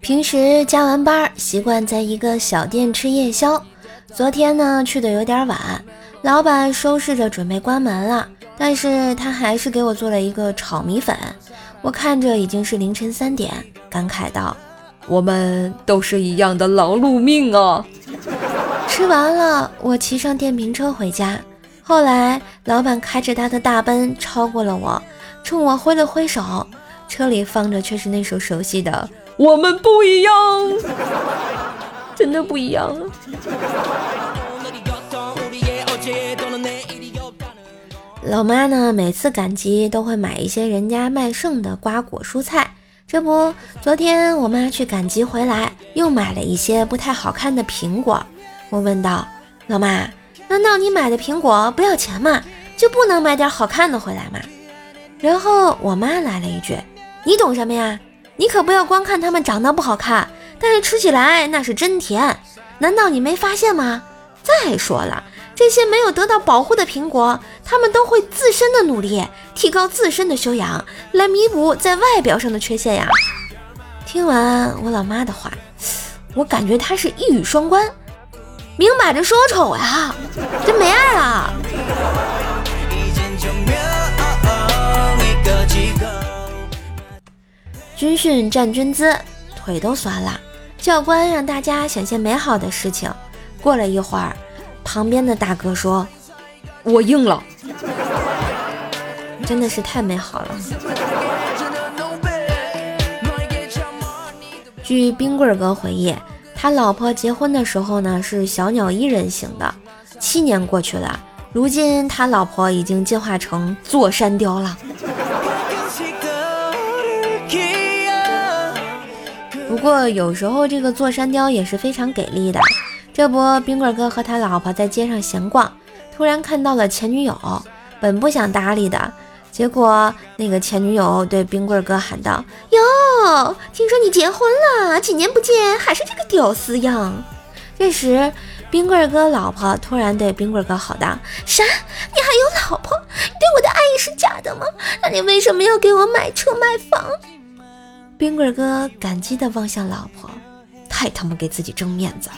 平时加完班，习惯在一个小店吃夜宵。昨天呢，去的有点晚，老板收拾着准备关门了，但是他还是给我做了一个炒米粉。我看着已经是凌晨三点，感慨道：“我们都是一样的劳碌命啊！”吃完了，我骑上电瓶车回家。后来，老板开着他的大奔超过了我，冲我挥了挥手，车里放着却是那首熟悉的《我们不一样》，真的不一样啊！老妈呢，每次赶集都会买一些人家卖剩的瓜果蔬菜。这不，昨天我妈去赶集回来，又买了一些不太好看的苹果。我问道：“老妈。”难道你买的苹果不要钱吗？就不能买点好看的回来吗？然后我妈来了一句：“你懂什么呀？你可不要光看它们长得不好看，但是吃起来那是真甜。难道你没发现吗？再说了，这些没有得到保护的苹果，它们都会自身的努力，提高自身的修养，来弥补在外表上的缺陷呀。”听完我老妈的话，我感觉她是一语双关。明摆着说丑呀，真没爱了。军训站军姿，腿都酸了。教官让大家想些美好的事情。过了一会儿，旁边的大哥说：“我硬了。”真的是太美好了。据冰棍哥回忆。他老婆结婚的时候呢，是小鸟依人型的。七年过去了，如今他老婆已经进化成座山雕了。不过有时候这个座山雕也是非常给力的。这不，冰棍哥和他老婆在街上闲逛，突然看到了前女友，本不想搭理的。结果，那个前女友对冰棍哥喊道：“哟，听说你结婚了，几年不见还是这个屌丝样。”这时，冰棍哥老婆突然对冰棍哥吼道：“啥？你还有老婆？你对我的爱意是假的吗？那你为什么要给我买车买房？”冰棍哥感激地望向老婆，太他妈给自己争面子了。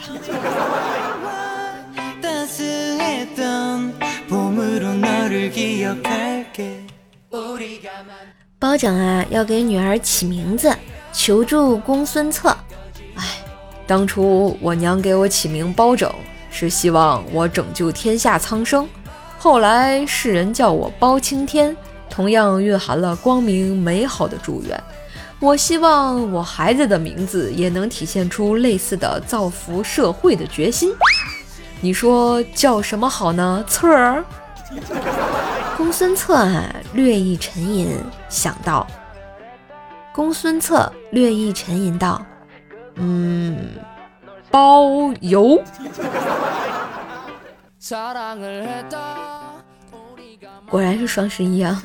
包拯啊，要给女儿起名字，求助公孙策。哎，当初我娘给我起名包拯，是希望我拯救天下苍生。后来世人叫我包青天，同样蕴含了光明美好的祝愿。我希望我孩子的名字也能体现出类似的造福社会的决心。你说叫什么好呢？策儿。公孙策，略一沉吟，想到。公孙策略一沉吟道：“嗯，包邮。”果然是双十一啊！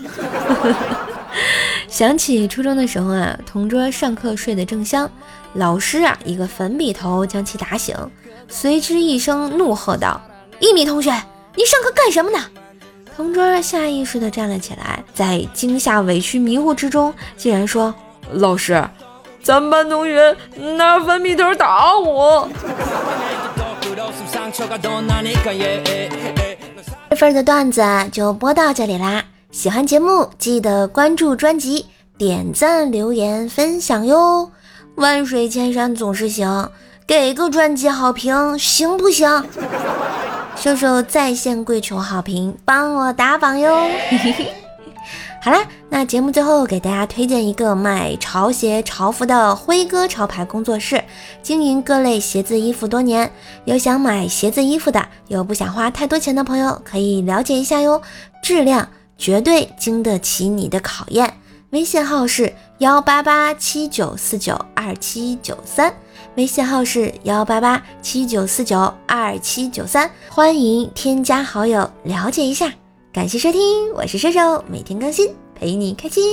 想起初中的时候啊，同桌上课睡得正香，老师啊一个粉笔头将其打醒，随之一声怒喝道：“一米同学，你上课干什么呢？”同桌下意识地站了起来，在惊吓、委屈、迷糊之中，竟然说：“老师，咱们班同学拿粉笔头打我。”份的段子就播到这里啦！喜欢节目记得关注专辑、点赞、留言、分享哟！万水千山总是行，给个专辑好评行不行？秀秀在线跪求好评，帮我打榜哟！好啦，那节目最后给大家推荐一个卖潮鞋、潮服的辉哥潮牌工作室，经营各类鞋子衣服多年，有想买鞋子衣服的，有不想花太多钱的朋友可以了解一下哟，质量绝对经得起你的考验。微信号是幺八八七九四九二七九三。微信号是幺八八七九四九二七九三，欢迎添加好友了解一下。感谢收听，我是瘦瘦，每天更新，陪你开心。